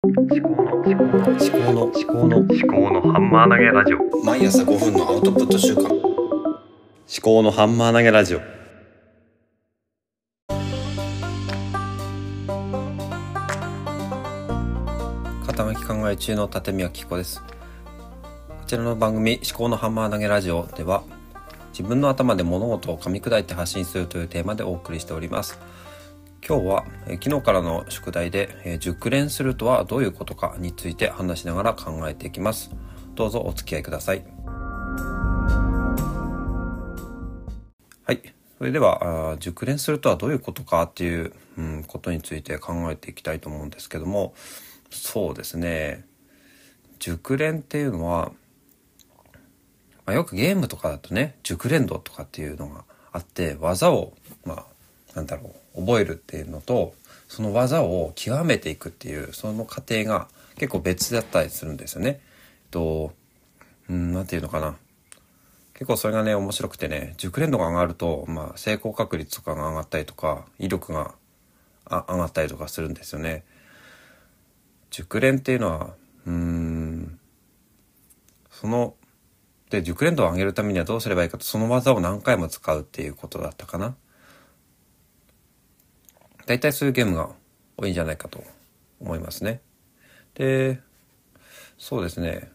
思考の思考の思考の思考の思考のハンマー投げラジオ。毎朝5分のアウトプット週間思考のハンマー投げラジオ。傾き考え中の立宮紀子です。こちらの番組思考のハンマー投げラジオでは自分の頭で物事を噛み砕いて発信するというテーマでお送りしております今日は、え昨日からの宿題で、え熟練するとはどういうことかについて話しながら考えていきます。どうぞお付き合いください。はい。それでは熟練するとはどういうことかっていう、うん、ことについて考えていきたいと思うんですけども。そうですね。熟練っていうのは、まあ、よくゲームとかだとね熟練度とかっていうのがあって技をまあなんだろう覚えるっていうのとその技を極めていくっていうその過程が結構別だったりするんですよね。えっとうんなんていうのかな結構それがね面白くてね熟練度が上がると、まあ、成功確率とかが上がったりとか威力があ上がったりとかするんですよね。熟練っていうのはうんそので熟練度を上げるためにはどうすればいいかとその技を何回も使うっていうことだったかな。大体そういうゲームが多いんじゃないかと思いますね。でそうですね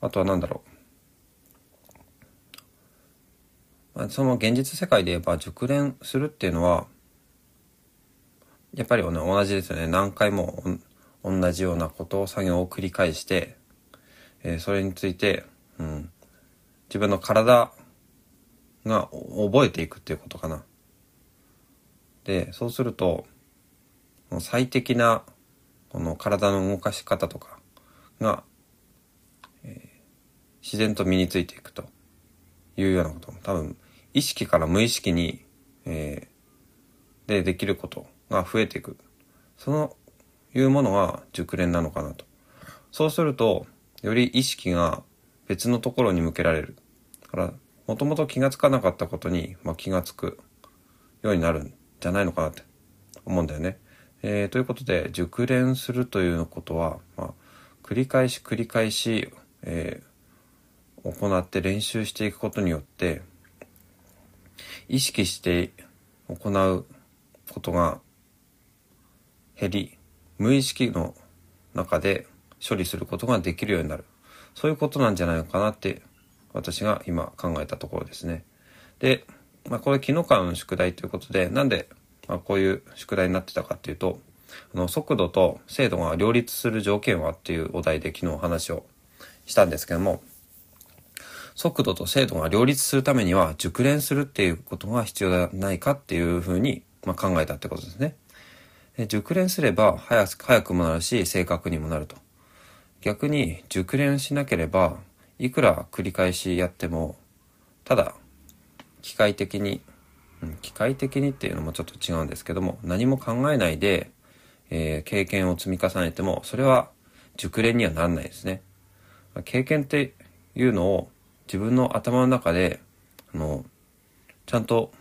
あとは何だろう、まあ、その現実世界で言えば熟練するっていうのはやっぱり、同じですよね何回も同じようなことを作業を繰り返して、えーそれについて、うん、自分の体が覚えていくっていうことかな。でそうすると最適なこの体の動かし方とかが、えー自然と身についていくというようなことも多分意識から無意識に、えーでできることが増えていく。そのいうものが熟練なのかなと。そうするとより意識が別のところに向けられる。だからもともと気がつかなかったことに、まあ、気がつくようになる。じゃないのかなって思うんだよね。えーということで熟練するということは、まあ、繰り返し繰り返し、えー行って練習していくことによって意識して行うことが減り無意識の中で処理することができるようになるそういうことなんじゃないのかなって私が今考えたところですね。で、まあ、これ昨日からの宿題ということでなんで、まあ、こういう宿題になってたかっていうとあの速度と精度が両立する条件はっていうお題で昨日お話をしたんですけども速度と精度が両立するためには熟練するっていうことが必要ではないかっていうふうに、まあ、考えたってことですね。熟練すれば早く早くもなるし正確にもなると。逆に熟練しなければいくら繰り返しやってもただ機械的に、うん機械的にっていうのもちょっと違うんですけども何も考えないで、えー経験を積み重ねてもそれは熟練にはならないですね。経験っていうのを自分の頭の中であのちゃんと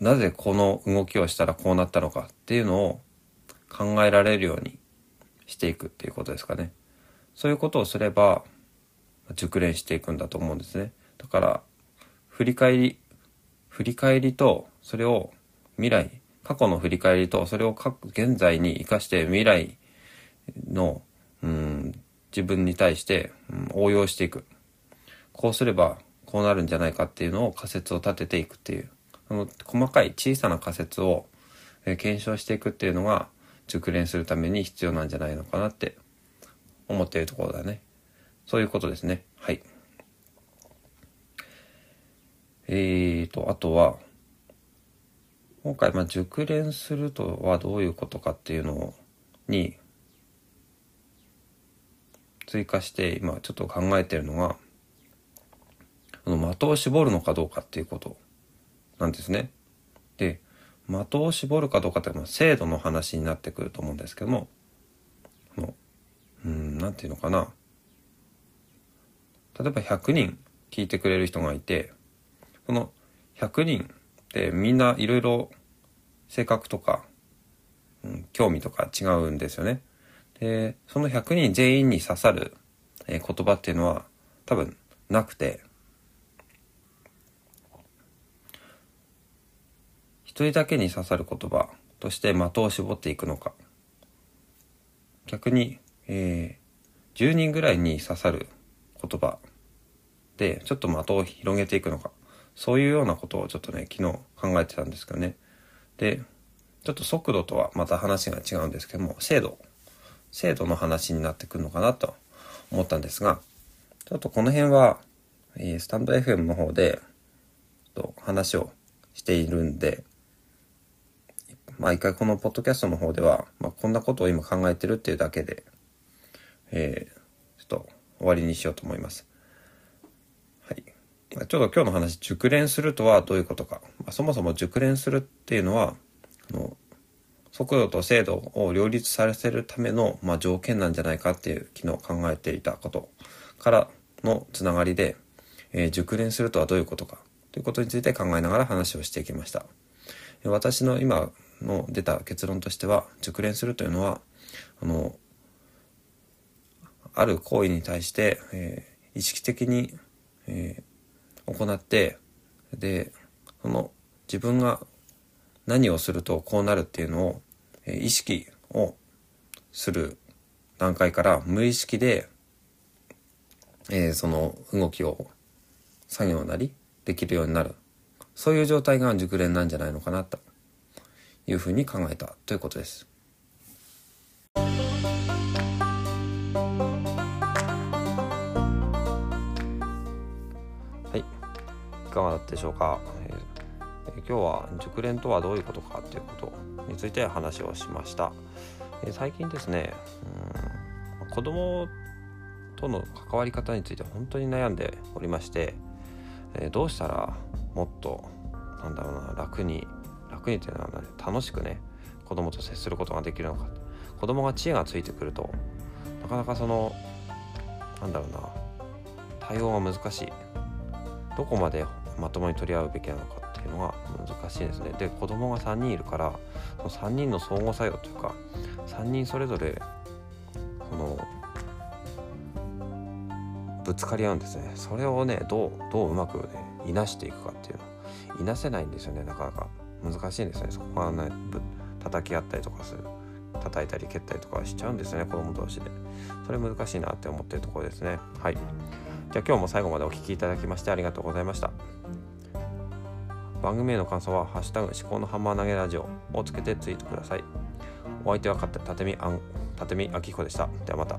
なぜこの動きをしたらこうなったのかっていうのを考えられるようにしていくっていうことですかね。そういうことをすれば熟練していくんだと思うんですね。だから振り返り振り返りとそれを未来過去の振り返りとそれを現在に生かして未来のうん自分に対して、うん応用していく。こうすればこうなるんじゃないかっていうのを仮説を立てていくっていう。あの細かい小さな仮説を、え検証していくっていうのが熟練するために必要なんじゃないのかなって思っているところだね。そういうことですね。はい。えーとあとは今回、まあ、熟練するとはどういうことかっていうのに追加して今ちょっと考えてるのがの的を絞るのかどうかっていうことなんですね。で的を絞るかどうかってまあ精度の話になってくると思うんですけどものうんなんていうのかな例えば100人聞いてくれる人がいてこの100人ってみんないろいろ性格とかうん、興味とか違うんですよね。で、その100人全員に刺さる、えー言葉っていうのは多分なくて、一人だけに刺さる言葉として的を絞っていくのか、逆に、えー、10人ぐらいに刺さる言葉でちょっと的を広げていくのか、そういうようなことをちょっとね、昨日考えてたんですけどね。で、ちょっと速度とはまた話が違うんですけども、精度、精度の話になってくるのかなと思ったんですが、ちょっとこの辺は、えースタンド FM の方で、と話をしているんで、まあ一回このポッドキャストの方では、まあこんなことを今考えてるっていうだけで、えー、ちょっと終わりにしようと思います。ちょっと今日の話、熟練するとはどういうことか。まあ、そもそも熟練するっていうのは、あの速度と精度を両立させるための、まあ、条件なんじゃないかっていう昨日考えていたことからのつながりで、えー熟練するとはどういうことかということについて考えながら話をしていきました。私の今の出た結論としては、熟練するというのは、あの、ある行為に対して、えー意識的に、えー行って、で、その自分が何をするとこうなるっていうのを、え意識をする段階から無意識で、えーその動きを作業なりできるようになる。そういう状態が熟練なんじゃないのかなというふうに考えたということです。がだったでしょうか、えー今日は熟練とはどういうことかということについて話をしました。えー最近ですね、うん子供との関わり方について本当に悩んでおりまして、えーどうしたらもっとなんだろうな楽に楽にというのは、ね、楽しくね子供と接することができるのか。子供が知恵がついてくるとなかなかそのなんだろうな対応が難しい。どこまでまともに取り合うべきなのかっていうのが難しいですね。で子供が3人いるからその3人の相互作用というか3人それぞれそのぶつかり合うんですね。それをねどうどううまくねいなしていくかっていうの。いなせないんですよねなかなか。難しいんですね。そこがねぶ叩き合ったりとかする。叩いたり蹴ったりとかしちゃうんですね子供同士で。それ難しいなって思ってるところですね。はい。じゃあ今日も最後までお聴きいただきましてありがとうございました。番組への感想は「ハッシュタグ思考のハンマー投げラジオ」をつけてツイートください。お相手はかたてみあんたてみあきこでした。ではまた。